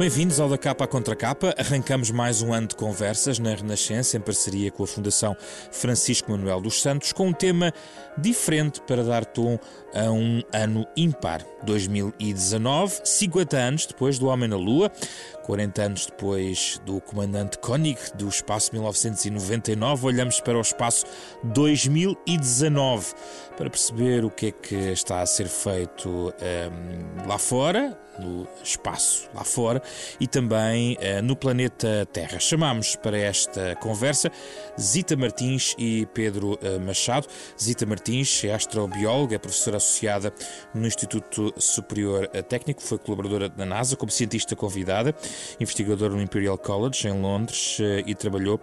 Bem-vindos ao Da Capa Contra Capa. Arrancamos mais um ano de conversas na Renascença, em parceria com a Fundação Francisco Manuel dos Santos, com um tema diferente para dar tom a um ano ímpar. 2019, 50 anos depois do Homem na Lua, 40 anos depois do Comandante Koenig do espaço 1999, olhamos para o espaço 2019 para perceber o que é que está a ser feito um, lá fora, no espaço lá fora e também uh, no planeta Terra. Chamamos para esta conversa Zita Martins e Pedro uh, Machado. Zita Martins é astrobióloga, é professora associada no Instituto Superior Técnico, foi colaboradora da NASA como cientista convidada, investigadora no Imperial College em Londres uh, e trabalhou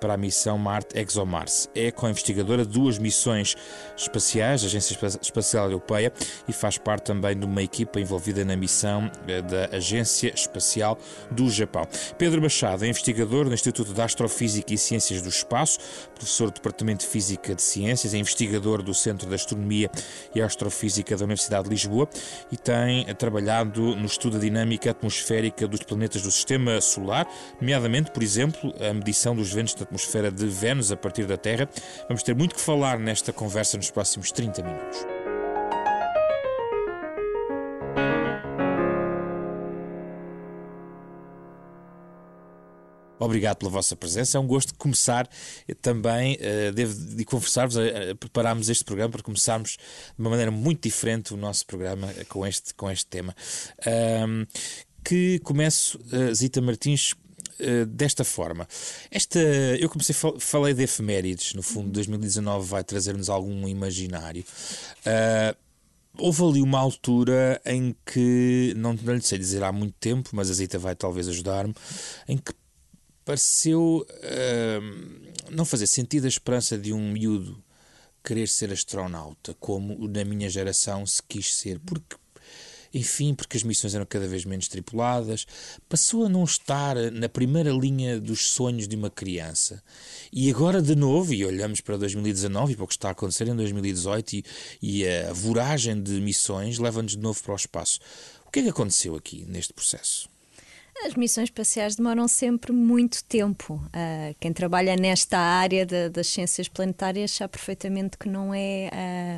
para a missão Marte ExoMars. É co-investigadora de duas missões espaciais, a Agência Espacial Europeia, e faz parte também de uma equipa envolvida na missão da Agência Espacial do Japão. Pedro Machado é investigador no Instituto de Astrofísica e Ciências do Espaço, professor do Departamento de Física de Ciências, é investigador do Centro de Astronomia e Astrofísica da Universidade de Lisboa e tem trabalhado no estudo da dinâmica atmosférica dos planetas do Sistema Solar, nomeadamente, por exemplo, a medição dos ventos da atmosfera de Vênus a partir da Terra. Vamos ter muito que falar nesta conversa nos próximos 30 minutos. Obrigado pela vossa presença. É um gosto começar também, uh, devo de confessar-vos, uh, preparámos este programa para começarmos de uma maneira muito diferente o nosso programa com este, com este tema. Um, que começo, uh, Zita Martins, desta forma. Esta, eu comecei, falei de efemérides, no fundo, 2019 vai trazer-nos algum imaginário. Uh, houve ali uma altura em que, não, não lhe sei dizer há muito tempo, mas a Zita vai talvez ajudar-me, em que pareceu uh, não fazer sentido a esperança de um miúdo querer ser astronauta, como na minha geração se quis ser, porque enfim, porque as missões eram cada vez menos tripuladas, passou a não estar na primeira linha dos sonhos de uma criança. E agora, de novo, e olhamos para 2019 e para o que está a acontecer em 2018, e, e a voragem de missões leva-nos de novo para o espaço. O que é que aconteceu aqui neste processo? As missões espaciais demoram sempre muito tempo. Uh, quem trabalha nesta área de, das ciências planetárias sabe perfeitamente que não é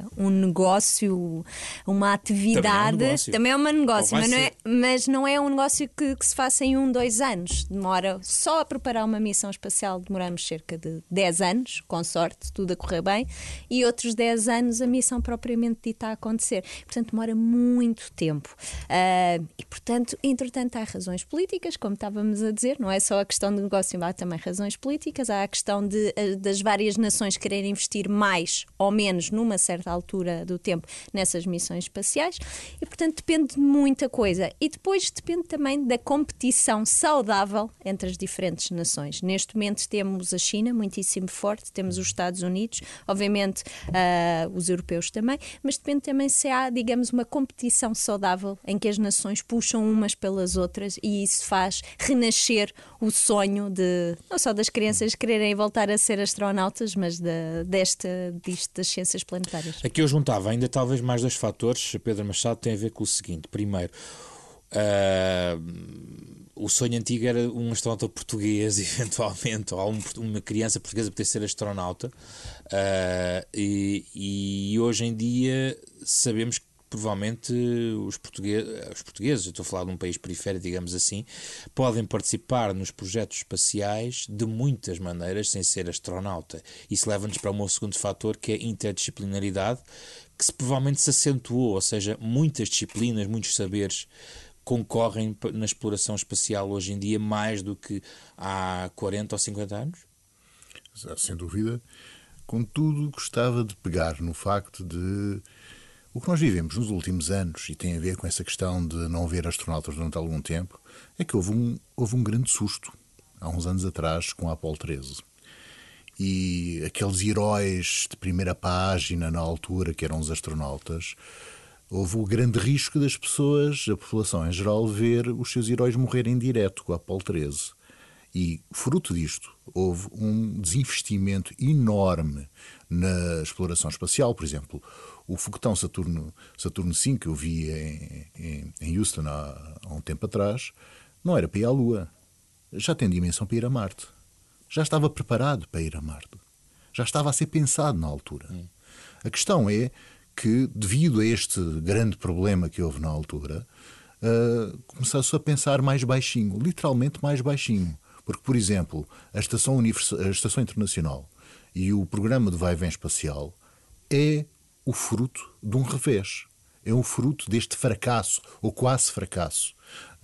uh, um negócio, uma atividade. Também é, um negócio. É um negócio, mas não, é, mas não é, um negócio que, que, se faça em um, dois anos. Demora só a preparar uma missão espacial, demoramos cerca de 10 anos, com sorte, tudo a correr bem, e outros 10 anos a missão propriamente dita a acontecer. Portanto, demora muito tempo. Uh, e, portanto, entretanto, há razões políticas políticas, como estávamos a dizer, não é só a questão do negócio, há também razões políticas, há a questão de, eh, das várias nações quererem investir mais ou menos numa certa altura do tempo nessas missões espaciais e, portanto, depende de muita coisa. E depois depende também da competição saudável entre as diferentes nações. Neste momento temos a China muitíssimo forte, temos os Estados Unidos, obviamente uh, os europeus também, mas depende também se há, digamos, uma competição saudável em que as nações puxam umas pelas outras e isso isso faz renascer o sonho de não só das crianças quererem voltar a ser astronautas, mas de, desta, disto das ciências planetárias. Aqui eu juntava ainda talvez mais dois fatores, Pedro Machado, tem a ver com o seguinte. Primeiro, uh, o sonho antigo era um astronauta português, eventualmente, ou um, uma criança portuguesa poder ser astronauta, uh, e, e hoje em dia sabemos que provavelmente os portugueses, os portugueses, estou a falar de um país periférico, digamos assim, podem participar nos projetos espaciais de muitas maneiras sem ser astronauta. Isso leva-nos para o meu segundo fator, que é a interdisciplinaridade, que se, provavelmente se acentuou, ou seja, muitas disciplinas, muitos saberes concorrem na exploração espacial hoje em dia mais do que há 40 ou 50 anos? Sem dúvida. Contudo, gostava de pegar no facto de o que nós vivemos nos últimos anos, e tem a ver com essa questão de não ver astronautas durante algum tempo, é que houve um, houve um grande susto, há uns anos atrás, com a Apollo 13. E aqueles heróis de primeira página, na altura, que eram os astronautas, houve o grande risco das pessoas, a população em geral, ver os seus heróis morrerem direto com a Apollo 13. E, fruto disto, houve um desinvestimento enorme na exploração espacial. Por exemplo, o foguetão Saturno, Saturno V, que eu vi em, em, em Houston há, há, um tempo atrás, não era para ir à Lua. Já tem dimensão para ir a Marte. Já estava preparado para ir a Marte. Já estava a ser pensado na altura. Hum. A questão é que, devido a este grande problema que houve na altura, uh, começou-se a pensar mais baixinho, literalmente mais baixinho. Porque, por exemplo, a Estação, Univers a Estação Internacional e o programa de vai-vem espacial é o fruto de um revés. É um fruto deste fracasso, ou quase fracasso,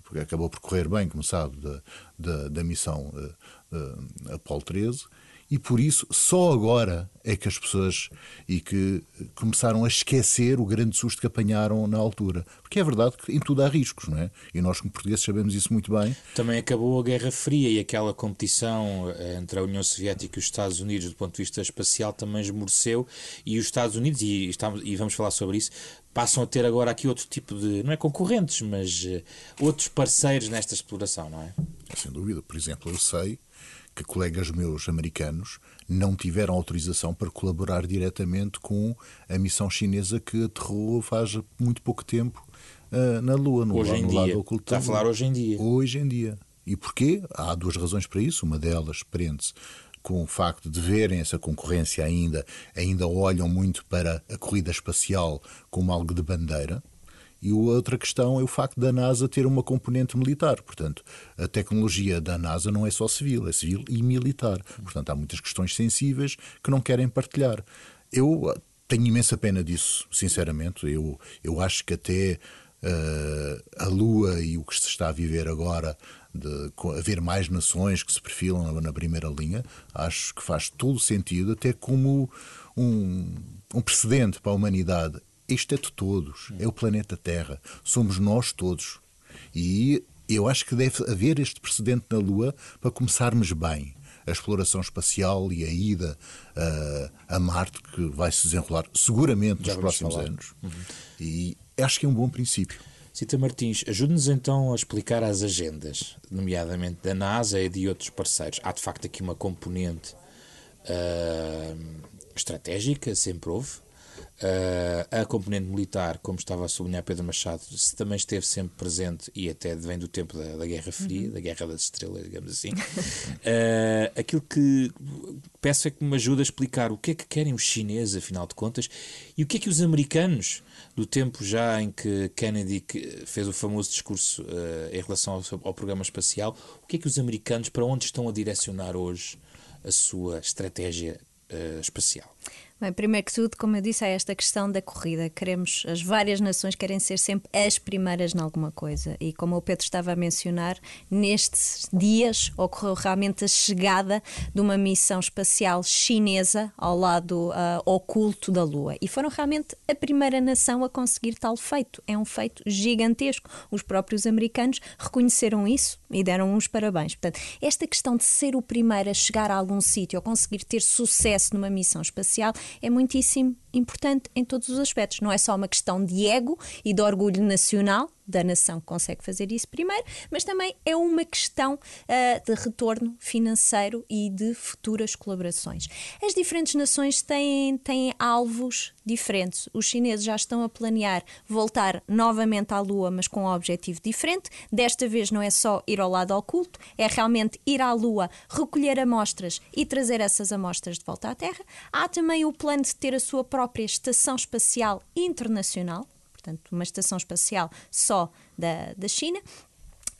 porque acabou por correr bem, como sabe, da, da, da missão uh, uh, Apolo 13, e por isso só agora é que as pessoas e que começaram a esquecer o grande susto que apanharam na altura. Porque é verdade que em tudo há riscos, não é? E nós como portugueses sabemos isso muito bem. Também acabou a Guerra Fria e aquela competição eh, entre a União Soviética e os Estados Unidos do ponto de vista espacial também esmoreceu e os Estados Unidos, e, estamos, e vamos falar sobre isso, passam a ter agora aqui outro tipo de, não é concorrentes, mas uh, outros parceiros nesta exploração, não é? Sem dúvida. Por exemplo, eu sei que colegas meus americanos não tiveram autorização para colaborar diretamente com a missão chinesa que aterrou faz muito pouco tempo uh, na Lua, no, hoje em no dia. lado oculto. Está a falar hoje em dia. Hoje em dia. E porquê? Há duas razões para isso. Uma delas prende-se com o facto de verem essa concorrência ainda, ainda olham muito para a corrida espacial como algo de bandeira, e a outra questão é o facto da NASA ter uma componente militar. Portanto, a tecnologia da NASA não é só civil, é civil e militar. Portanto, há muitas questões sensíveis que não querem partilhar. Eu ah, tenho imensa pena disso, sinceramente. Eu, eu acho que até uh, a Lua e o que se está a viver agora de haver mais nações que se perfilam na, primeira linha, acho que faz todo sentido, até como um, um precedente para a humanidade. Isto é de todos, é o planeta Terra, somos nós todos. E eu acho que deve haver este precedente na Lua para começarmos bem a exploração espacial e a ida uh, a Marte, que vai se desenrolar seguramente nos próximos falar. anos. Uhum. E acho que é um bom princípio. Cita Martins, ajude-nos então a explicar as agendas, nomeadamente da NASA e de outros parceiros. Há de facto aqui uma componente uh, estratégica, sempre houve, a componente militar, como estava a sublinhar Pedro Machado, também esteve sempre presente e até vem do tempo da, da Guerra Fria, uhum. da Guerra das Estrelas, digamos assim. Uh, aquilo que peço é que me ajude a explicar o que é que querem os chineses, afinal de contas, e o que é que os americanos, do tempo já em que Kennedy fez o famoso discurso uh, em relação ao, ao programa espacial, o que é que os americanos, para onde estão a direcionar hoje a sua estratégia espacial? Bem, primeiro que tudo, como eu disse, é esta questão da corrida. Queremos, as várias nações querem ser sempre as primeiras em alguma coisa. E como o Pedro estava a mencionar, nestes dias ocorreu realmente a chegada de uma missão espacial chinesa ao lado uh, oculto da Lua. E foram realmente a primeira nação a conseguir tal feito. É um feito gigantesco. Os próprios americanos reconheceram isso e deram uns parabéns. Portanto, esta questão de ser o primeiro a chegar a algum sítio, a conseguir ter sucesso numa missão espacial, é muitíssimo importante em todos os aspectos. Não é só uma questão de ego e de orgulho nacional, da nação que consegue fazer isso primeiro, mas também é uma questão uh, de retorno financeiro e de futuras colaborações. As diferentes nações têm, têm alvos diferentes. Os chineses já estão a planear voltar novamente à Lua, mas com um objetivo diferente. Desta vez não é só ir ao lado oculto, é realmente ir à Lua, recolher amostras e trazer essas amostras de volta à Terra. Há também o plano de ter a sua própria Estação Espacial Internacional portanto, uma estação espacial só da, da China.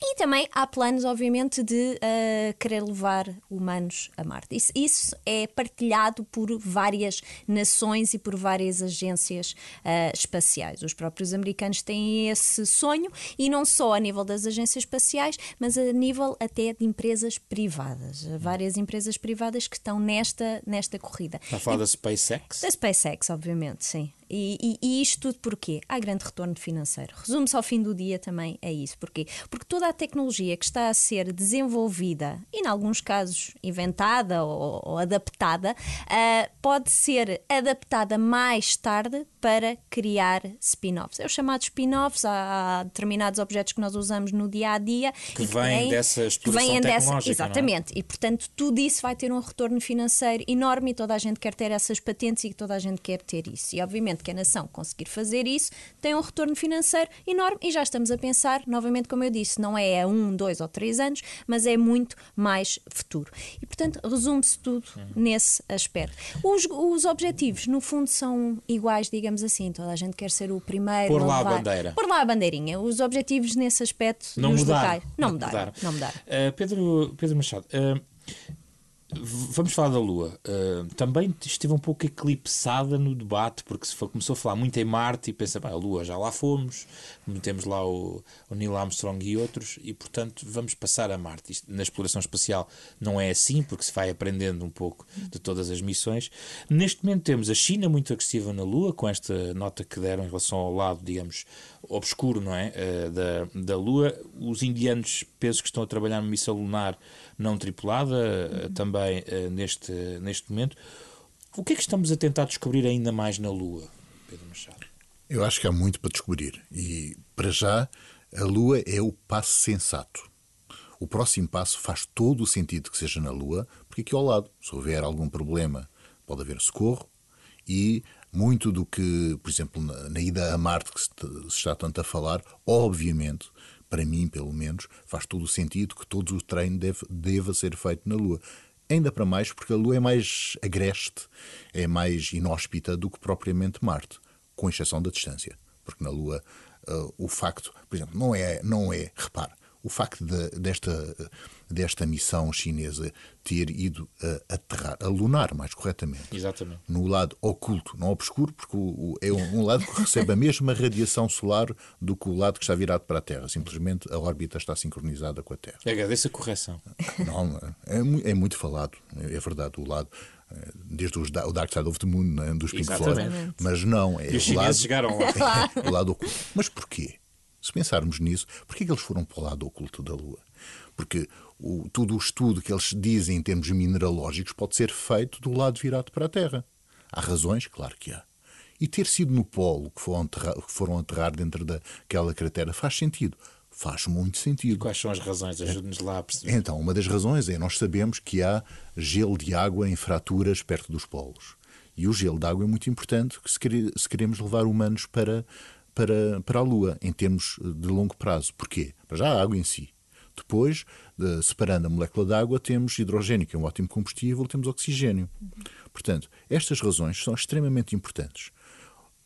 E também há planos, obviamente, de uh, querer levar humanos a Marte. Isso, isso, é partilhado por várias nações e por várias agências uh, espaciais. Os próprios americanos têm esse sonho e não só a nível das agências espaciais, mas a nível até de empresas privadas. Várias empresas privadas que estão nesta, nesta corrida. Está a falar da SpaceX? Da SpaceX, obviamente, sim. E, e, e, isto tudo porquê? Há grande retorno financeiro. Resume-se ao fim do dia também é isso. Porquê? Porque toda a tecnologia que está a ser desenvolvida e, em alguns casos, inventada ou, ou adaptada, uh, pode ser adaptada mais tarde para criar spin-offs. É o chamado spin-offs, há, determinados objetos que nós usamos no dia a dia que vêm dessa exploração vêm tecnológica. Dessa, é? exatamente, é? e portanto tudo isso vai ter um retorno financeiro enorme e toda a gente quer ter essas patentes e toda a gente quer ter isso. E obviamente que a nação conseguir fazer isso tem um retorno financeiro enorme e já estamos a pensar, novamente, como eu disse, não é a um, dois ou três anos, mas é muito mais futuro. E portanto resume-se tudo nesse aspecto. Os, os objetivos, no fundo, são iguais, digamos assim, toda a gente quer ser o primeiro. Por lá a bandeira. Por lá a bandeirinha. Os objetivos nesse aspecto não mudaram. Locais, não, não mudaram. mudaram. Não mudaram. Uh, Pedro, Pedro Machado, uh, Vamos falar da Lua. Uh, também esteve um pouco eclipsada no debate, porque se começou a falar muito em Marte e pensa, a Lua já lá fomos, temos lá o, o, Neil Armstrong e outros, e portanto vamos passar a Marte. Isto, na exploração espacial não é assim, porque se vai aprendendo um pouco de todas as missões. Neste momento temos a China muito agressiva na Lua, com esta nota que deram em relação ao lado, digamos, obscuro não é? Uh, da, da Lua. Os indianos, penso que estão a trabalhar numa missão lunar não tripulada, uhum. também uh, neste, neste momento. O que é que estamos a tentar descobrir ainda mais na Lua, Pedro Machado? Eu acho que há muito para descobrir. E, para já, a Lua é o passo sensato. O próximo passo faz todo o sentido que seja na Lua, porque aqui ao lado, se houver algum problema, pode haver socorro e muito do que, por exemplo, na, na ida a Marte que se, se, está tanto a falar, obviamente, para mim pelo menos, faz todo o sentido que todo o treino deve, deva ser feito na Lua. Ainda para mais porque a Lua é mais agreste, é mais inóspita do que propriamente Marte, com exceção da distância. Porque na Lua uh, o facto, por exemplo, não é, não é, repare, o facto de, desta, desta missão chinesa ter ido a aterrar, a lunar mais corretamente, Exatamente. no lado oculto, não obscuro, porque o, o, é um, um, lado que recebe a mesma radiação solar do que o lado que está virado para a Terra. Simplesmente a órbita está sincronizada com a Terra. Agradeço a correção. Não, é, é muito falado, é verdade, o lado eh, desde os, o Dark Side of the Moon, né, dos Pink Floyd, mas não é e os o lado, chegaram lá. É, o lado oculto. Mas porquê? Se pensarmos nisso, por que eles foram para o lado oculto da Lua? Porque o, todo o estudo que eles dizem em termos mineralógicos pode ser feito do lado virado para a Terra. Há razões? Claro que há. E ter sido no polo que foram aterrar, que foram dentro daquela cratera faz sentido. Faz muito sentido. E quais são as razões? Ajude-nos lá a perceber. Então, uma das razões é nós sabemos que há gelo de água em fraturas perto dos polos. E o gelo de água é muito importante se queremos levar humanos para para, para a Lua, em termos de longo prazo. Porquê? Para já a água em si. Depois, de, separando a molécula de água, temos hidrogênio, que é um ótimo combustível, temos oxigênio. Portanto, estas razões são extremamente importantes.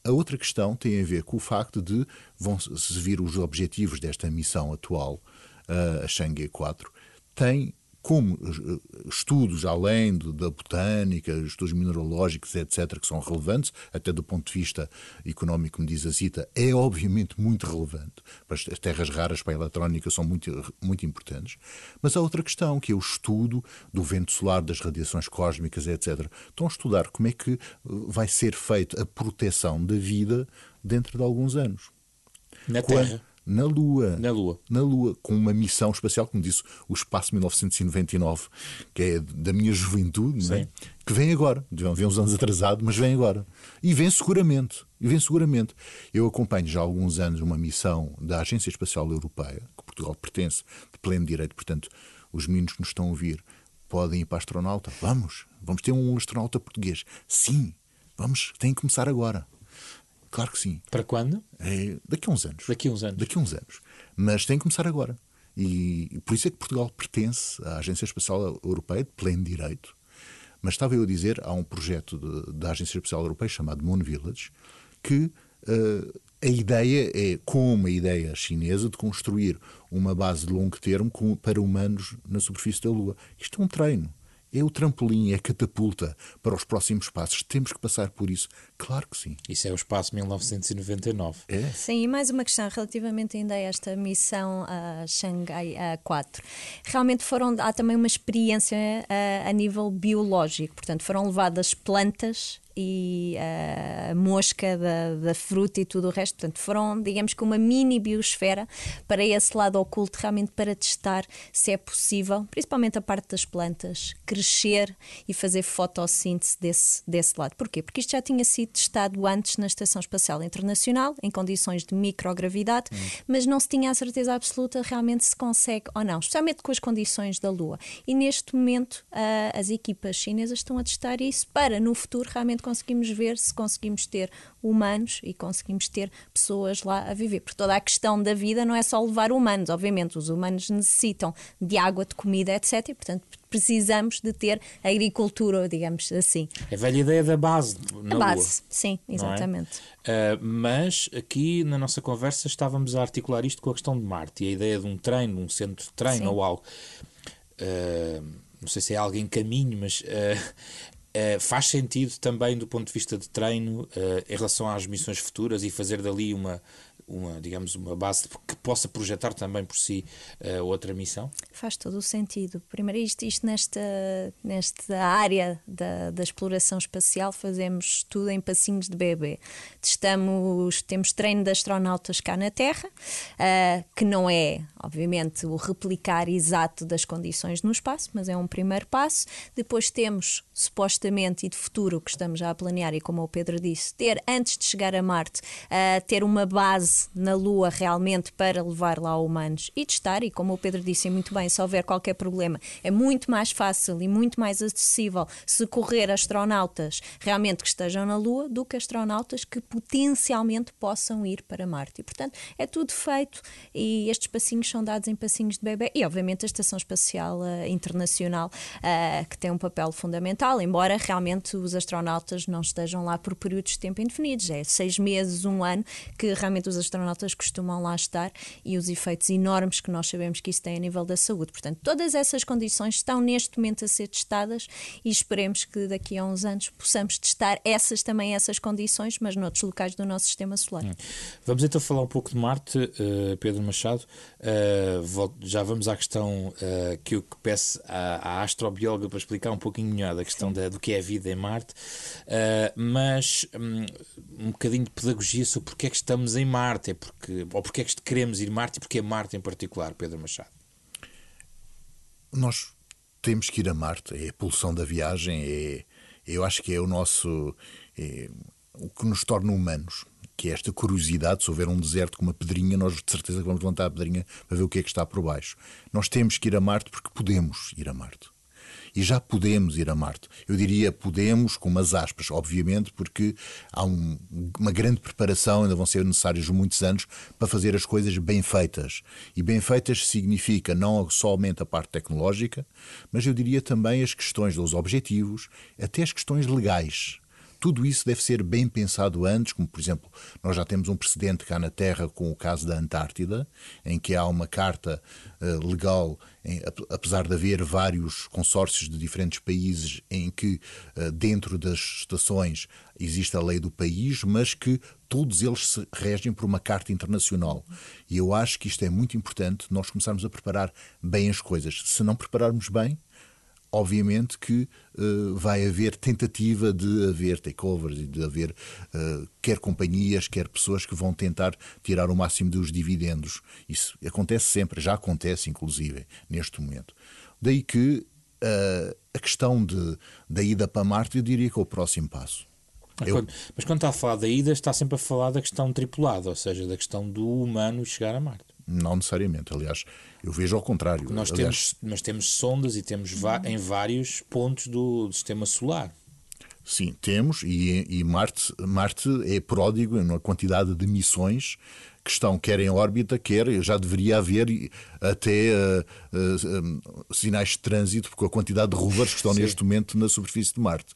A outra questão tem a ver com o facto de vão-se vir os objetivos desta missão atual, a Chang'e 4, tem como eh, estudos além da botânica, estudos mineralógicos, etc., que são relevantes, até do ponto de vista económico, como diz a Zita, é obviamente muito relevante. As terras raras para a eletrónica são muito, muito importantes. Mas há outra questão, que é o estudo do vento solar, das radiações cósmicas, etc. Estão a estudar como é que eh, vai ser feita a proteção da vida dentro de alguns anos. Na Quando, Terra na Lua. Na Lua. Na Lua, com uma missão espacial, como disse, o Espaço 1999, que é da minha juventude, é? que vem agora. Vem uns anos atrasado, mas vem agora. E vem seguramente. E vem seguramente. Eu acompanho já há alguns anos uma missão da Agência Espacial Europeia, que Portugal pertence de pleno direito, portanto, os meninos que nos estão a ouvir podem ir para a astronauta. Vamos, vamos ter um astronauta português. Sim, vamos, tem que começar agora. Claro que sim. Para quando? É, daqui a uns anos. Daqui a uns anos. Daqui a uns anos. Mas tem que começar agora. E por isso é que Portugal pertence à Agência Espacial Europeia de pleno direito. Mas estava eu a dizer, há um projeto de, da Agência Espacial Europeia chamado Moon Village, que uh, a ideia é, como a ideia chinesa, de construir uma base de longo termo com, para humanos na superfície da Lua. Isto é um treino é o trampolim, é a catapulta para os próximos passos. Temos que passar por isso. Claro que sim. Isso é o espaço 1999. É? Sim, e mais uma questão relativamente ainda a esta missão a Xangai 4. Realmente foram, há também uma experiência a, a nível biológico, portanto foram levadas plantas e a mosca da, da fruta e tudo o resto. Portanto, foram, digamos que, uma mini biosfera para esse lado oculto, realmente para testar se é possível, principalmente a parte das plantas, crescer e fazer fotossíntese desse, desse lado. Porquê? Porque isto já tinha sido testado antes na Estação Espacial Internacional, em condições de microgravidade, hum. mas não se tinha a certeza absoluta realmente se consegue ou não, especialmente com as condições da Lua. E neste momento, uh, as equipas chinesas estão a testar isso para, no futuro, realmente conseguimos ver se conseguimos ter humanos e conseguimos ter pessoas lá a viver. Porque toda a questão da vida não é só levar humanos, obviamente, os humanos necessitam de água, de comida, etc. E, portanto, precisamos de ter agricultura, digamos assim. É a velha ideia da base. Na a base, Lua, sim, é? exatamente. É? Uh, mas aqui na nossa conversa estávamos a articular isto com a questão de Marte e a ideia de um treino, um centro de treino sim. ou algo. Uh, não sei se é algo em caminho, mas uh, Uh, faz sentido também do ponto de vista de treino uh, em relação às missões futuras e fazer dali uma, uma, digamos, uma base que possa projetar também por si uh, outra missão? Faz todo o sentido. Primeiro, isto, isto nesta, nesta área da, da exploração espacial, fazemos tudo em passinhos de bebê. Testamos, temos treino de astronautas cá na Terra, que não é, obviamente, o replicar exato das condições no espaço, mas é um primeiro passo. Depois temos, supostamente, e de futuro, que estamos já a planear, e como o Pedro disse, ter, antes de chegar a Marte, uh, ter uma base na Lua realmente para levar lá humanos e testar, e como o Pedro disse muito bem, se houver qualquer problema, é muito mais fácil e muito mais acessível socorrer astronautas realmente que estejam na Lua do que astronautas que potencialmente possam ir para Marte. E, portanto, é tudo feito e estes passinhos são dados em passinhos de bebê e, obviamente, a Estação Espacial uh, Internacional, uh, que tem um papel fundamental, embora realmente os astronautas não estejam lá por períodos de tempo indefinidos, é seis meses, um ano, que realmente os astronautas costumam lá estar e os efeitos enormes que nós sabemos que isso tem a nível da saúde. Portanto, todas essas condições estão neste momento a ser testadas e esperemos que daqui a uns anos possamos testar essas também essas condições, mas noutros locais do nosso sistema solar. Hum. Vamos então falar um pouco de Marte, uh, Pedro Machado. Uh, já vamos à questão uh, que eu peço à, à, astrobióloga para explicar um pouquinho melhor da questão da, do que é a vida em Marte, mas um, um bocadinho de pedagogia sobre porque é que estamos em Marte? É porque, ou porque é que queremos ir Marte e porque é Marte em particular, Pedro Machado? Nós temos que ir a Marte, é a pulsão da viagem, é, eu acho que é o nosso. É, o que nos torna humanos, que é esta curiosidade. Se houver um deserto com uma pedrinha, nós de certeza vamos levantar a pedrinha para ver o que é que está por baixo. Nós temos que ir a Marte porque podemos ir a Marte e já podemos ir a Marte. Eu diria podemos, com umas aspas, obviamente, porque há um, uma grande preparação, ainda vão ser necessários muitos anos para fazer as coisas bem feitas. E bem feitas significa não somente a parte tecnológica, mas eu diria também as questões dos objetivos, até as questões legais. Tudo isso deve ser bem pensado antes, como por exemplo, nós já temos um precedente cá na Terra com o caso da Antártida, em que há uma carta uh, legal, em, apesar de haver vários consórcios de diferentes países em que uh, dentro das estações existe a lei do país, mas que todos eles se regem por uma carta internacional. E eu acho que isto é muito importante, nós começarmos a preparar bem as coisas. Se não prepararmos bem, obviamente que uh, vai haver tentativa de haver takeovers e de haver uh, quer companhias, quer pessoas que vão tentar tirar o máximo dos dividendos. Isso acontece sempre, já acontece inclusive neste momento. Daí que uh, a questão de, da ida para Marte, eu diria que é o próximo passo. Mas, eu... quando, mas quando está a falar da ida, está sempre a falar da questão tripulada, ou seja, da questão do humano chegar a Marte. Não necessariamente, aliás, eu vejo ao contrário. Nós aliás, temos, nós temos sondas e temos em vários pontos do sistema solar. Sim, temos, e, e Marte, Marte é pródigo na quantidade de missões que estão quer em órbita, quer já deveria haver até uh, uh, sinais de trânsito, porque a quantidade de rovers que estão Sim. neste momento na superfície de Marte.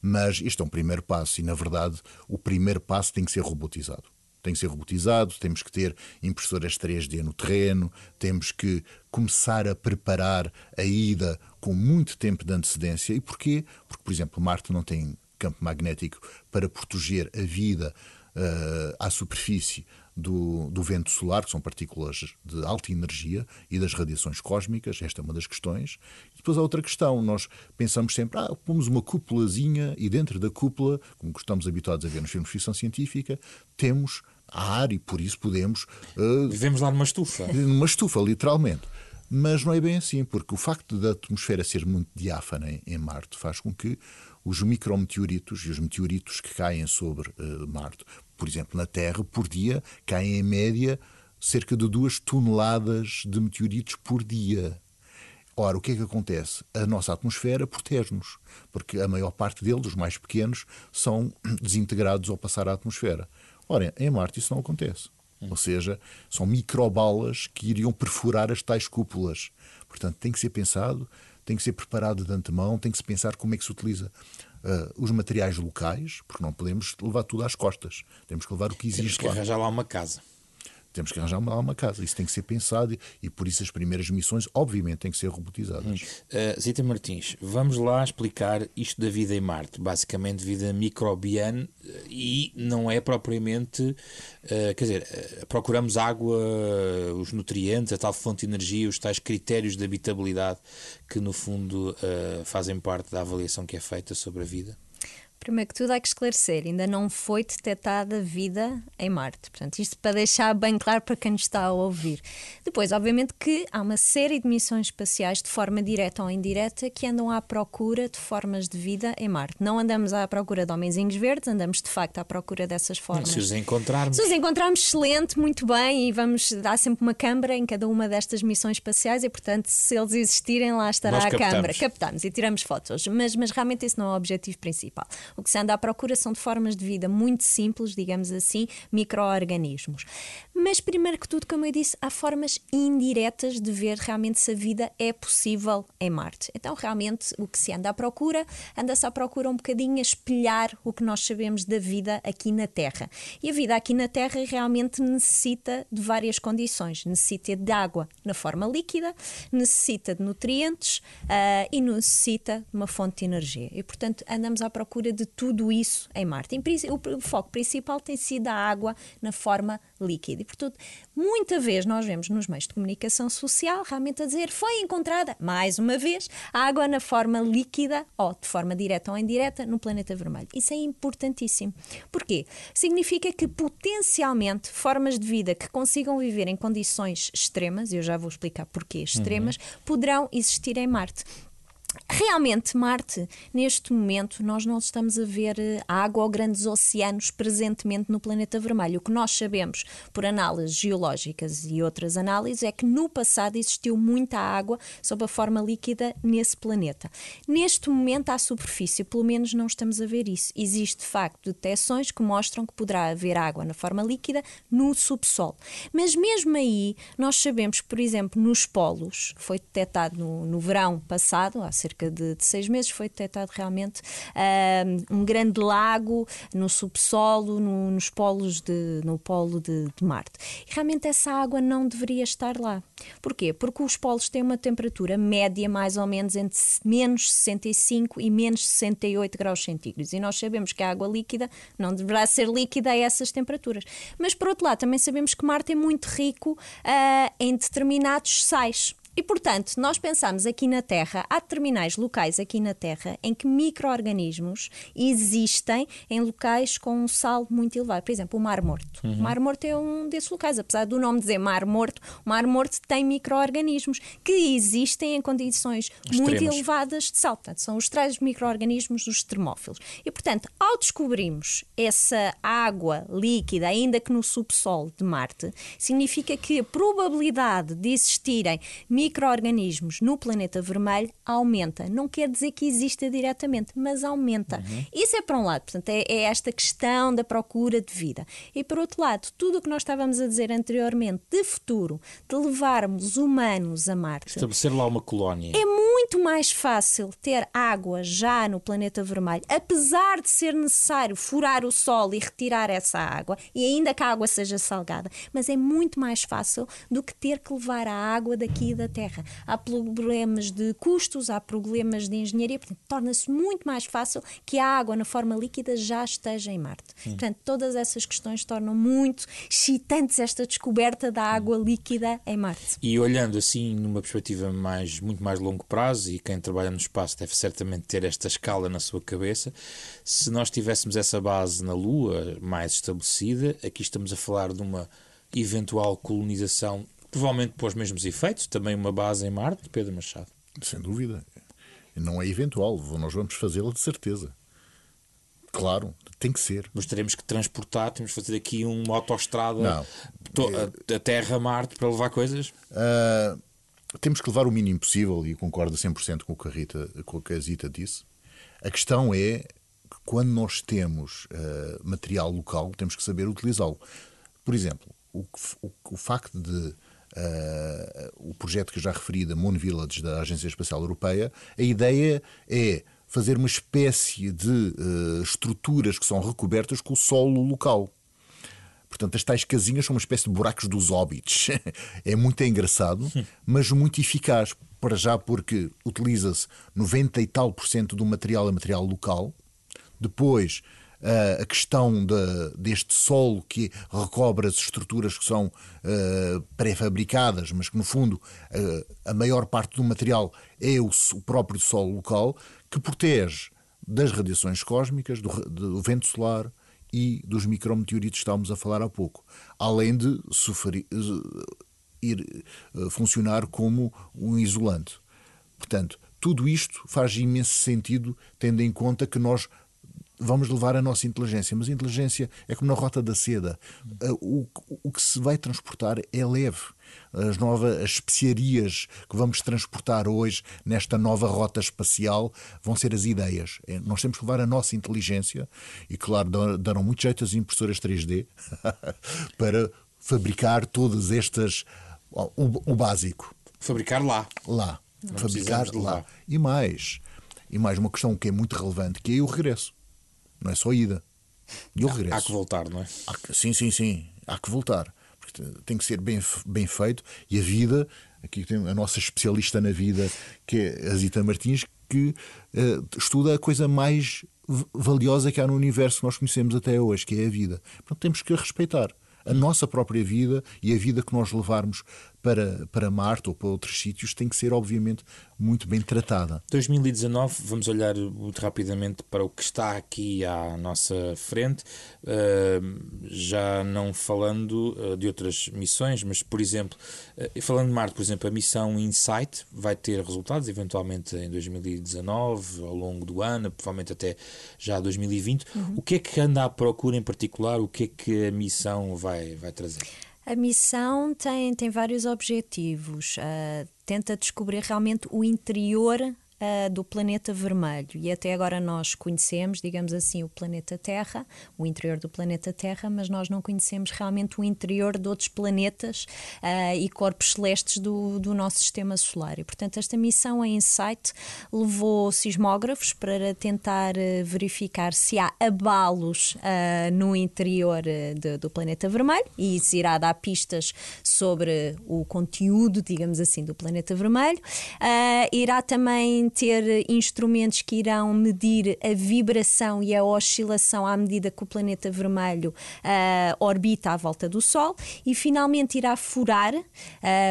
Mas isto é um primeiro passo, e na verdade o primeiro passo tem que ser robotizado tem que ser robotizado, temos que ter impressoras 3D no terreno, temos que começar a preparar a ida com muito tempo de antecedência. E porquê? Porque, por exemplo, Marte não tem campo magnético para proteger a vida uh, à superfície do, do vento solar, que são partículas de alta energia, e das radiações cósmicas. Esta é uma das questões. Depois há outra questão. Nós pensamos sempre, ah, pomos uma cúpulazinha e dentro da cúpula, como estamos habituados a ver nos filmes de ficção científica, temos ar e por isso podemos. Uh, Vivemos lá numa estufa. Numa estufa, literalmente. Mas não é bem assim, porque o facto da atmosfera ser muito diáfana em, em Marte faz com que os micrometeoritos e os meteoritos que caem sobre uh, Marte, por exemplo, na Terra, por dia, caem em média cerca de duas toneladas de meteoritos por dia. Ora, o que é que acontece? A nossa atmosfera protege-nos, porque a maior parte deles, os mais pequenos, são desintegrados ao passar à atmosfera. Ora, em Marte isso não acontece. Ou seja, são microbalas que iriam perfurar as tais cúpulas. Portanto, tem que ser pensado, tem que ser preparado de antemão, tem que se pensar como é que se utiliza uh, os materiais locais, porque não podemos levar tudo às costas. Temos que levar o que existe Temos que lá. arranjar lá uma casa temos que arranjar uma, uma casa. Isso tem que ser pensado e, e, por isso as primeiras missões, obviamente, têm que ser robotizadas. Uh, Zita Martins, vamos lá explicar isto da vida em Marte. Basicamente, vida microbiana e não é propriamente. Uh, quer dizer, uh, procuramos água, os nutrientes, a tal fonte de energia, os tais critérios de habitabilidade que, no fundo, fazem parte da avaliação que é feita sobre a vida. Primeiro que tudo, há que esclarecer: ainda não foi detectada vida em Marte. Portanto, isto para deixar bem claro para quem nos está a ouvir. Depois, obviamente, que há uma série de missões espaciais, de forma direta ou indireta, que andam à procura de formas de vida em Marte. Não andamos à procura de homenzinhos verdes, andamos de facto à procura dessas formas. Se os encontrarmos. Se os encontrarmos, excelente, muito bem, e vamos dar sempre uma câmara em cada uma destas missões espaciais, e portanto, se eles existirem, lá estará a câmara. Captamos e tiramos fotos. Mas, mas realmente esse não é o objetivo principal. O que se anda à procura são de formas de vida muito simples, digamos assim, micro-organismos. Mas, primeiro que tudo, como eu disse, há formas indiretas de ver realmente se a vida é possível em Marte. Então, realmente, o que se anda à procura, anda-se à procura um bocadinho a espelhar o que nós sabemos da vida aqui na Terra. E a vida aqui na Terra realmente necessita de várias condições. Necessita de água na forma líquida, necessita de nutrientes uh, e necessita de uma fonte de energia. E, portanto, andamos à procura de tudo isso em Marte. Em, o foco principal tem sido a água na forma líquida. E, portanto, muita vez nós vemos nos meios de comunicação social realmente a dizer foi encontrada, mais uma vez, água na forma líquida ou de forma direta ou indireta no planeta vermelho. Isso é importantíssimo. Porquê? Significa que potencialmente formas de vida que consigam viver em condições extremas, e eu já vou explicar porquê extremas, uhum. poderão existir em Marte. Realmente, Marte, neste momento, nós não estamos a ver eh, água ou grandes oceanos presentemente no planeta vermelho. O que nós sabemos por análises geológicas e outras análises é que no passado existiu muita água sob a forma líquida nesse planeta. Neste momento, à superfície, pelo menos não estamos a ver isso. Existe, de facto, detecções que mostram que poderá haver água na forma líquida no subsolo. Mas mesmo aí, nós sabemos que, por exemplo, nos polos, foi detectado no, no verão passado, há cerca de, de seis meses, foi detectado realmente um grande lago no subsolo, no, nos polos de, no polo de, de Marte. E realmente essa água não deveria estar lá. Porquê? Porque os polos têm uma temperatura média mais ou menos entre menos 65 e menos 68 graus centígrados. E nós sabemos que a água líquida não deverá ser líquida a essas temperaturas. Mas, por outro lado, também sabemos que Marte é muito rico uh, em determinados sais. E, portanto, nós pensamos aqui na Terra, há determinados locais aqui na Terra em que micro-organismos existem em locais com um sal muito elevado. Por exemplo, o Mar Morto. Uhum. O Mar Morto é um desses locais. Apesar do nome dizer Mar Morto, o Mar Morto tem micro-organismos que existem em condições Extremos. muito elevadas de sal. Portanto, são os tais micro-organismos, os termófilos. E, portanto, ao descobrirmos essa água líquida, ainda que no subsolo de Marte, significa que a probabilidade de existirem micro micro-organismos no planeta vermelho aumenta. Não quer dizer que exista diretamente, mas aumenta. Uhum. Isso é para um lado, portanto, é, é, esta questão da procura de vida. E por outro lado, tudo o que nós estávamos a dizer anteriormente de futuro, de levarmos humanos a Marte. Estabelecer lá uma colónia. É muito mais fácil ter água já no planeta vermelho, apesar de ser necessário furar o solo e retirar essa água, e ainda que a água seja salgada, mas é muito mais fácil do que ter que levar a água daqui da Terra. Há problemas de custos, há problemas de engenharia, portanto, torna-se muito mais fácil que a água na forma líquida já esteja em Marte. Hum. Portanto, todas essas questões tornam muito excitantes esta descoberta da água líquida em Marte. E olhando assim numa perspectiva mais, muito mais longo prazo, e quem trabalha no espaço deve certamente ter esta escala na sua cabeça, se nós tivéssemos essa base na Lua mais estabelecida, aqui estamos a falar de uma eventual colonização, provavelmente para os mesmos efeitos, também uma base em Marte, Pedro Machado. Sem dúvida. Não é eventual, nós vamos fazê-la de certeza. Claro, tem que ser. Mas teremos que transportar, temos que fazer aqui uma autoestrada Não. a Terra-Marte para levar coisas? Uh, temos que levar o mínimo possível e concordo 100% com o que a, Rita, com o que a Zita disse. A questão é que quando nós temos uh, material local, temos que saber utilizá-lo. Por exemplo, o, o, o facto de o projeto que eu já referi da Moon Village da Agência Espacial Europeia, a ideia é fazer uma espécie de uh, estruturas que são recobertas com o solo local. Portanto, as tais casinhas são uma espécie de buracos dos hobbits. é muito engraçado, mas muito eficaz. Para já, porque utiliza-se 90 e tal por cento do material é material local. Depois, a questão de, deste solo que recobre as estruturas que são uh, pré-fabricadas, mas que no fundo uh, a maior parte do material é o, o, próprio solo local, que protege das radiações cósmicas, do, do vento solar e dos micrometeoritos que estávamos a falar há pouco, além de sofrer, ir funcionar como um isolante. Portanto, tudo isto faz imenso sentido, tendo em conta que nós vamos levar a nossa inteligência, mas a inteligência é como na rota da seda. O, o que se vai transportar é leve. As novas as especiarias que vamos transportar hoje nesta nova rota espacial vão ser as ideias. É, nós temos que levar a nossa inteligência e, claro, darão muito jeito as impressoras 3D para fabricar todas estas. O, o básico. Fabricar lá. Lá. Não fabricar lá. lá. E mais. E mais uma questão que é muito relevante, que é o regresso. Não é só ida. E o regresso. Há que voltar, não é? Que, sim, sim, sim. Há que voltar. Porque tem que ser bem, bem feito. E a vida, aqui tem a nossa especialista na vida, que é a Zita Martins, que uh, estuda a coisa mais valiosa que há no universo que nós conhecemos até hoje, que é a vida. Portanto, temos que respeitar a nossa própria vida e a vida que nós levarmos para, para Marte ou para outros sítios tem que ser, obviamente, muito bem tratada. 2019, vamos olhar muito rapidamente para o que está aqui à nossa frente, uh, já não falando uh, de outras missões, mas, por exemplo, uh, falando de Marte, por exemplo, a missão InSight vai ter resultados eventualmente em 2019, ao longo do ano, provavelmente até já 2020. Uhum. O que é que anda à procura em particular? O que é que a missão vai, vai trazer? A missão tem, tem vários objetivos. Uh, tenta descobrir realmente o interior uh, do planeta vermelho. E até agora nós conhecemos, digamos assim, o planeta Terra, o interior do planeta Terra, mas nós não conhecemos realmente o interior de outros planetas uh, e corpos celestes do, do nosso sistema solar. E, portanto, esta missão, a InSight, levou sismógrafos para tentar uh, verificar se há abalos no interior de, do planeta vermelho e isso irá dar pistas sobre o conteúdo, digamos assim, do planeta vermelho. irá também ter instrumentos que irão medir a vibração e a oscilação à medida que o planeta vermelho uh, orbita à volta do Sol e finalmente irá furar uh,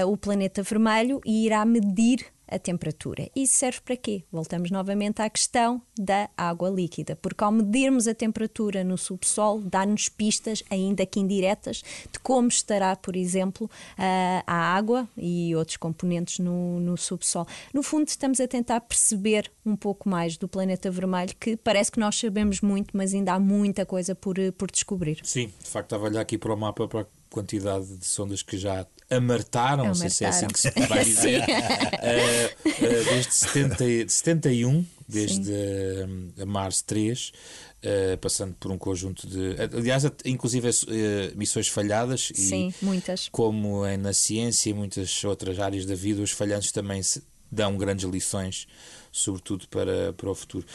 o planeta vermelho e irá medir a temperatura. Isso serve para quê? Voltamos novamente à questão da água líquida, porque ao medirmos a temperatura no subsolo, dá-nos pistas, ainda que indiretas, de como estará, por exemplo, a água e outros componentes no, no subsolo. No fundo, estamos a tentar perceber um pouco mais do planeta vermelho, que parece que nós sabemos muito, mas ainda há muita coisa por, por descobrir. Sim, de facto, estava a olhar aqui para o mapa para a quantidade de sondas que já amartaram, não sei se é assim que se vai dizer, uh, uh, desde 70, 71, desde uh, Mars 3, uh, passando por um conjunto de. Aliás, inclusive missões falhadas. Sim, e, muitas. Como é na ciência e muitas outras áreas da vida, os falhantes também dão grandes lições, sobretudo para, para o futuro.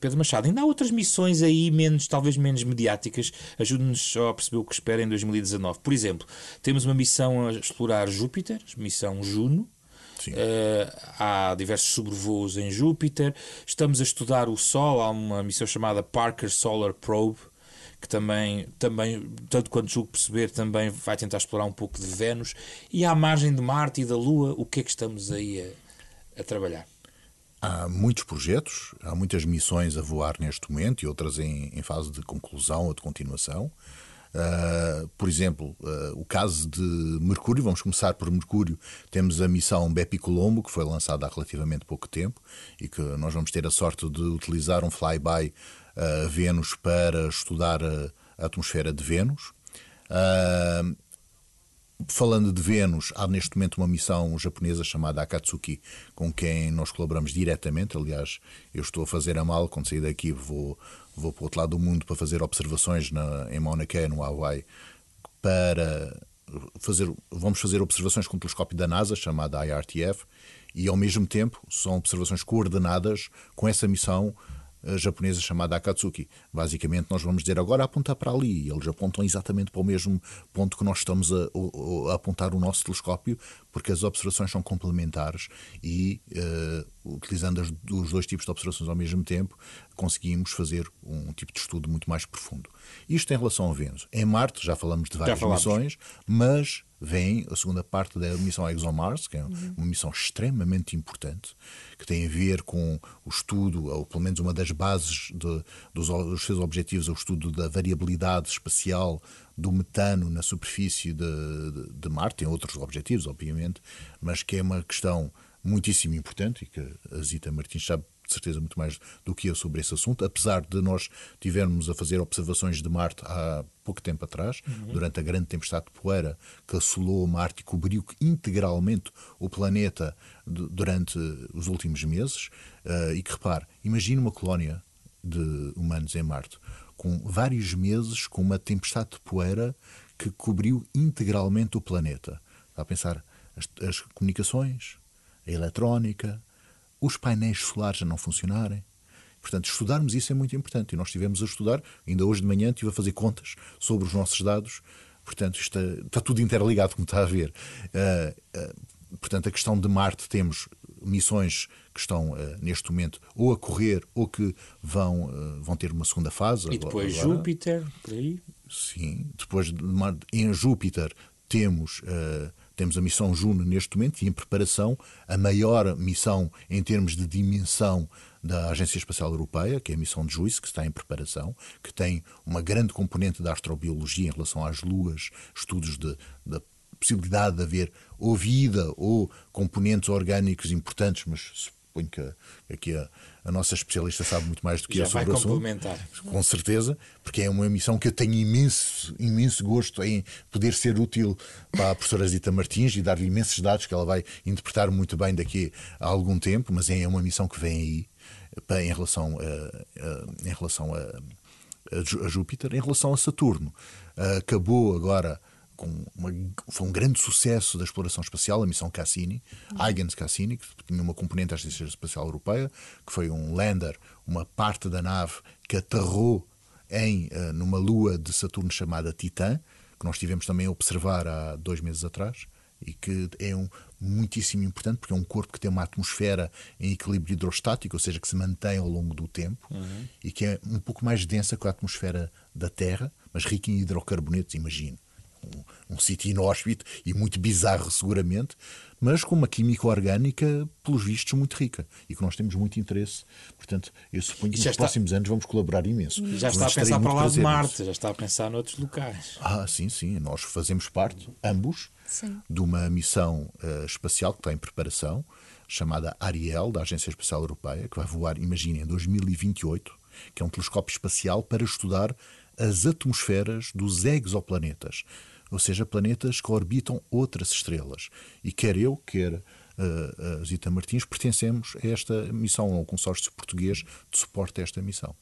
Pedro Machado, ainda há outras missões aí, menos, talvez menos mediáticas, ajude-nos só a perceber o que espera em 2019. Por exemplo, temos uma missão a explorar Júpiter, missão Juno, Uh, há diversos sobrevoos em Júpiter. Estamos a estudar o Sol. Há uma missão chamada Parker Solar Probe, que também, também, tanto quanto julgo perceber, também vai tentar explorar um pouco de Vênus. E à margem de Marte e da Lua, o que é que estamos aí a, a trabalhar? Há muitos projetos, há muitas missões a voar neste momento e outras em, em fase de conclusão ou de continuação. Uh, por exemplo, uh, o caso de Mercúrio, vamos começar por Mercúrio. Temos a missão Bepi Colombo, que foi lançada há relativamente pouco tempo e que nós vamos ter a sorte de utilizar um flyby uh, Vênus para estudar a, a, atmosfera de Vênus. Uh, falando de Vênus, há neste momento uma missão japonesa chamada Akatsuki, com quem nós colaboramos diretamente. Aliás, eu estou a fazer a mal, quando sair daqui vou, vou para o outro lado do mundo para fazer observações na, em Mauna Kea, no Hawaii, para fazer, vamos fazer observações com o telescópio da NASA, chamada IRTF, e ao mesmo tempo são observações coordenadas com essa missão japonesa chamada Akatsuki. Basicamente, nós vamos dizer agora apontar para ali. E eles apontam exatamente para o mesmo ponto que nós estamos a, a, apontar o nosso telescópio, porque as observações são complementares e, uh, utilizando as, os dois tipos de observações ao mesmo tempo, conseguimos fazer um tipo de estudo muito mais profundo. Isto em relação a Vênus. Em Marte, já falamos de várias missões, mas vem a segunda parte da missão ExoMars, que é uma missão extremamente importante, que tem a ver com o estudo, ou pelo menos uma das bases de, dos, dos seus objetivos, é o estudo da variabilidade espacial do metano na superfície de, de, de Marte. Tem outros objetivos, obviamente, mas que é uma questão muitíssimo importante e que a Zita Martins sabe de certeza muito mais do que eu sobre esse assunto, apesar de nós tivermos a fazer observações de Marte há pouco tempo atrás, uhum. durante a grande tempestade de poeira que assolou Marte e cobriu integralmente o planeta durante os últimos meses. Uh, e que repare, imagine uma colónia de humanos em Marte com vários meses com uma tempestade de poeira que cobriu integralmente o planeta. Está a pensar as, as comunicações, a eletrónica, os painéis solares a não funcionarem. Portanto, estudarmos isso é muito importante. E nós estivemos a estudar, ainda hoje de manhã estive a fazer contas sobre os nossos dados. Portanto, está, é, está tudo interligado, como está a ver. Uh, uh, portanto, a questão de Marte, temos missões que estão uh, neste momento ou a correr ou que vão, vão ter uma segunda fase. E depois agora. Júpiter, por aí? Sim, depois de, em Júpiter temos temos a missão Juno neste momento e em preparação a maior missão em termos de dimensão da Agência Espacial Europeia, que é a missão de Juice, que está em preparação, que tem uma grande componente da astrobiologia em relação às luas, estudos de, da possibilidade de haver ou vida ou componentes orgânicos importantes, mas suponho que aqui a, a, nossa especialista sabe muito mais do que Já eu sobre o assunto. Com certeza, porque é uma missão que eu tenho imenso, imenso gosto em poder ser útil para a professora Zita Martins e dar-lhe imensos dados que ela vai interpretar muito bem daqui a algum tempo, mas é uma missão que vem aí para, em relação a, a em relação a, a, Júpiter. Em relação a Saturno, acabou agora com uma, foi um grande sucesso da exploração espacial, a missão Cassini, uhum. Huygens Cassini, que tinha uma componente da Agência Espacial Europeia, que foi um lander, uma parte da nave que aterrou em, uh, numa lua de Saturno chamada Titã, que nós tivemos também a observar há dois meses atrás, e que é um, muitíssimo importante, porque é um corpo que tem uma atmosfera em equilíbrio hidrostático, ou seja, que se mantém ao longo do tempo, uhum. e que é um pouco mais densa que a atmosfera da Terra, mas rica em hidrocarbonetos, imagino um, um sítio inóspito e muito bizarro, seguramente, mas com uma química orgânica, pelos vistos, muito rica e que nós temos muito interesse. Portanto, eu suponho que nos está... próximos anos vamos colaborar imenso. Já está a pensar para lá de Marte, já está a pensar noutros locais. Ah, sim, sim. Nós fazemos parte, ambos, sim. de uma missão uh, espacial que está em preparação, chamada Ariel, da Agência Espacial Europeia, que vai voar, imaginem, em 2028, que é um telescópio espacial para estudar as atmosferas dos exoplanetas ou seja, planetas que orbitam outras estrelas. E quer eu, quer a Zita Martins, pertencemos a esta missão, ao consórcio português de suporte a esta missão.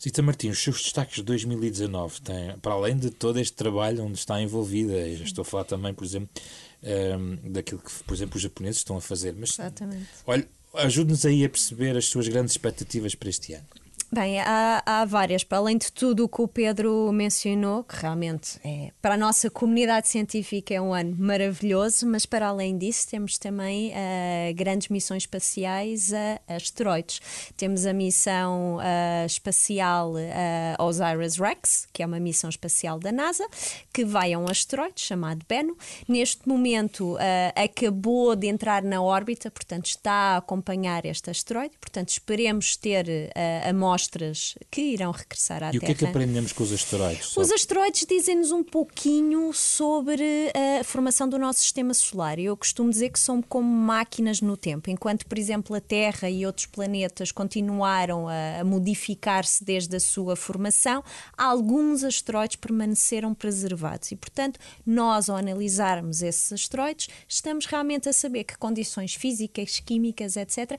Zita Martins, os seus destaques de 2019 têm, para além de todo este trabalho onde está envolvida, já estou a falar também, por exemplo, um, ehm, daquilo que, por exemplo, os japoneses estão a fazer. Mas, Exatamente. Olha, ajude-nos aí a perceber as suas grandes expectativas para este ano. Bem, há, há, várias, para além de tudo o que o Pedro mencionou, que realmente é, para a nossa comunidade científica é um ano maravilhoso, mas para além disso temos também uh, grandes missões espaciais a, asteroides. Temos a missão uh, espacial uh, OSIRIS-REx, que é uma missão espacial da NASA, que vai a um asteroide chamado Bennu. Neste momento acabou de entrar na órbita, portanto está a acompanhar este asteroide, portanto esperemos ter a amostra amostras que irão regressar à e Terra. E o que é que aprendemos com os asteroides? Os asteroides dizem-nos um pouquinho sobre a formação do nosso sistema solar. Eu costumo dizer que são como máquinas no tempo. Enquanto, por exemplo, a Terra e outros planetas continuaram a, a modificar-se desde a sua formação, alguns asteroides permaneceram preservados. E, portanto, nós, ao analisarmos esses asteroides, estamos realmente a saber que condições físicas, químicas, etc.,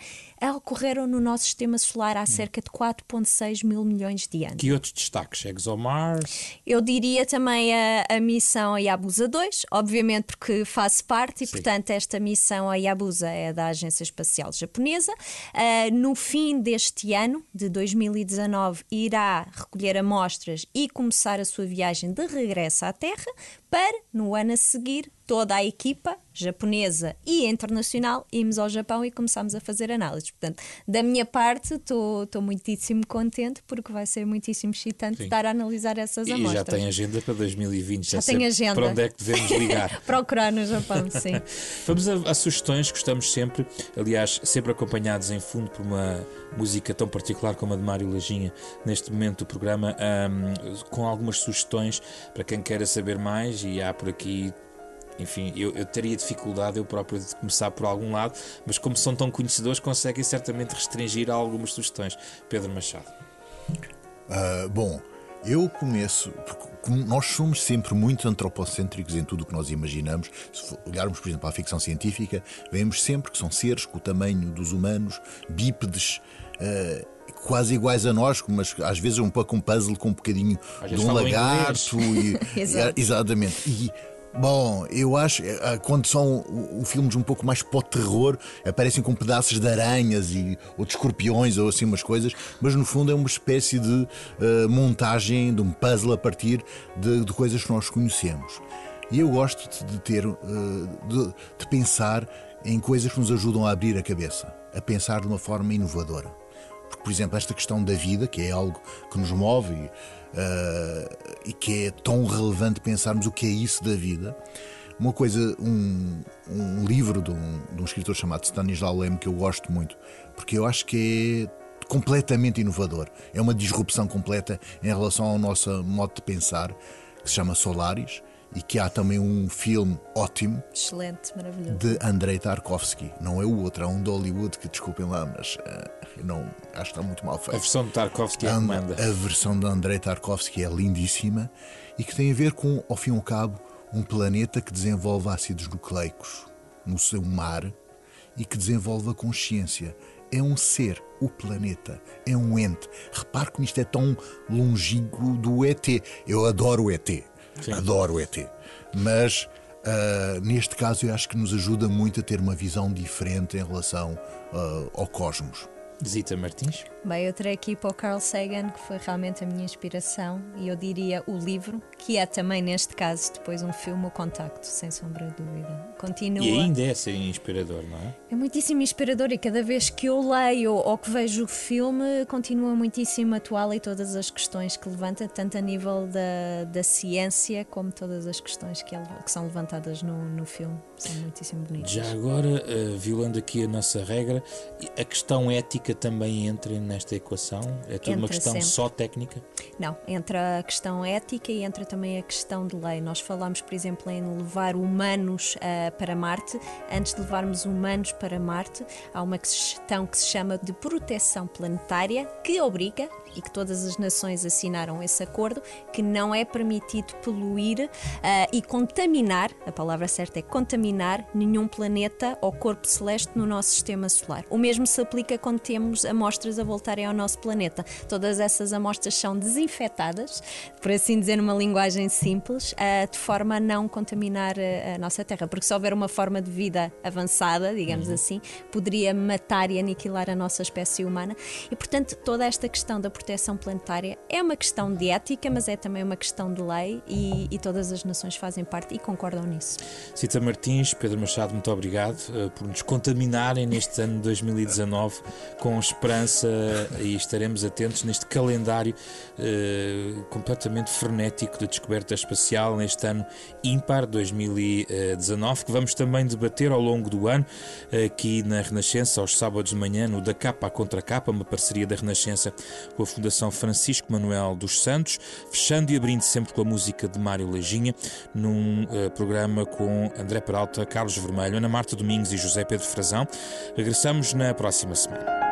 ocorreram no nosso sistema solar há cerca de 4 1,6 mil milhões de anos. Que outros destaques? ExoMars? Eu diria também a, a missão Hayabusa 2, obviamente porque faço parte e, Sim. portanto, esta missão Hayabusa é da Agência Espacial Japonesa. Uh, no fim deste ano, de 2019, irá recolher amostras e começar a sua viagem de regresso à Terra para, no ano a seguir, toda a equipa japonesa e internacional irmos ao Japão e começamos a fazer análises. Portanto, da minha parte, estou muitíssimo contente porque vai ser muitíssimo excitante Sim. estar a analisar essas e amostras. E já tem agenda para 2020. Já, já tem agenda. Para onde é que devemos ligar? Procurar no Japão, sim. Vamos a, a sugestões que estamos sempre, aliás, sempre acompanhados em fundo por uma música tão particular como a de Mário Lajinha, neste momento do programa, um, com algumas sugestões para quem queira saber mais e há por aqui enfim, eu, eu, teria dificuldade eu próprio de começar por algum lado, mas como são tão conhecedores, conseguem certamente restringir a algumas sugestões. Pedro Machado. Uh, bom, eu começo, porque nós somos sempre muito antropocêntricos em tudo o que nós imaginamos. Se olharmos, por exemplo, a ficção científica, vemos sempre que são seres com o tamanho dos humanos, bípedes. Uh, quase iguais a nós, mas às vezes um pouco um puzzle com um bocadinho de um lagarto. E, exatamente. E Bom, eu acho eh, quando são filmes um pouco mais o terror, aparecem com pedaços de aranhas e, ou de escorpiões ou assim umas coisas, mas no fundo é uma espécie de uh, montagem, de um puzzle a partir de, de, coisas que nós conhecemos. E eu gosto de, de ter, uh, de, de pensar em coisas que nos ajudam a abrir a cabeça, a pensar de uma forma inovadora. Porque, por exemplo, esta questão da vida, que é algo que nos move e, uh, e que é tão relevante pensarmos o que é isso da vida. Uma coisa, um, um livro de um, de um escritor chamado Stanislaw Lem que eu gosto muito, porque eu acho que é completamente inovador. É uma disrupção completa em relação ao nosso modo de pensar, que se chama Solaris e que há também um filme ótimo. Excelente, maravilhoso. De Andrei Tarkovsky. Não é o outro, é um de Hollywood que, desculpem lá, mas uh, não, acho que está muito mal feito. A versão de Tarkovsky é a, manda. A versão de Andrei Tarkovsky é lindíssima e que tem a ver com, ao fim e ao cabo, um planeta que desenvolve ácidos nucleicos no seu mar e que desenvolve a consciência. É um ser, o planeta, é um ente. Repare que isto é tão longínquo do ET. Eu adoro o ET. Sim. Adoro o ET. Mas uh, neste caso eu acho que nos ajuda muito a ter uma visão diferente em relação uh, ao cosmos. Zita Martins. Bem, eu terei aqui para o Carl Sagan, que foi realmente a minha inspiração, e eu diria o livro, que é também, neste caso, depois um filme, O Contacto, sem sombra de dúvida. Continua. E ainda é ser inspirador, não é? É muitíssimo inspirador e cada vez que eu leio ou que vejo o filme, continua muitíssimo atual e todas as questões que levanta, tanto a nível da, da ciência como todas as questões que, que são levantadas no, no filme. São muitíssimo bonitas. Já agora, uh, violando aqui a nossa regra, a questão ética também entra nesta equação? É tudo Entra uma questão sempre. só técnica? Não, entra a questão ética e entra também a questão de lei. Nós falamos, por exemplo, em levar humanos uh, para Marte. Antes de levarmos humanos para Marte, há uma questão que se chama de proteção planetária que obriga e que todas as nações assinaram esse acordo, que não é permitido poluir uh, e contaminar, a palavra certa é contaminar, nenhum planeta ou corpo celeste no nosso sistema solar. O mesmo se aplica quando temos amostras a voltarem ao nosso planeta. Todas essas amostras são desinfetadas, por assim dizer, numa linguagem simples, uh, de forma a não contaminar a, a, nossa Terra. Porque se houver uma forma de vida avançada, digamos uhum. assim, poderia matar e aniquilar a nossa espécie humana. E, portanto, toda esta questão da proteção planetária é uma questão de ética, mas é também uma questão de lei e, e todas as nações fazem parte e concordam nisso. Cita Martins, Pedro Machado, muito obrigado uh, por nos contaminarem neste ano de 2019 com esperança e estaremos atentos neste calendário uh, completamente frenético de descoberta espacial neste ano ímpar 2019, que vamos também debater ao longo do ano aqui na Renascença, aos sábados de manhã, no Da Capa à Contra Capa, uma parceria da Renascença com a Fundação Francisco Manuel dos Santos, fechando e abrindo sempre com a música de Mário Leginha, num uh, programa com André Peralta, Carlos Vermelho, Ana Marta Domingos e José Pedro Frazão. Regressamos na próxima semana.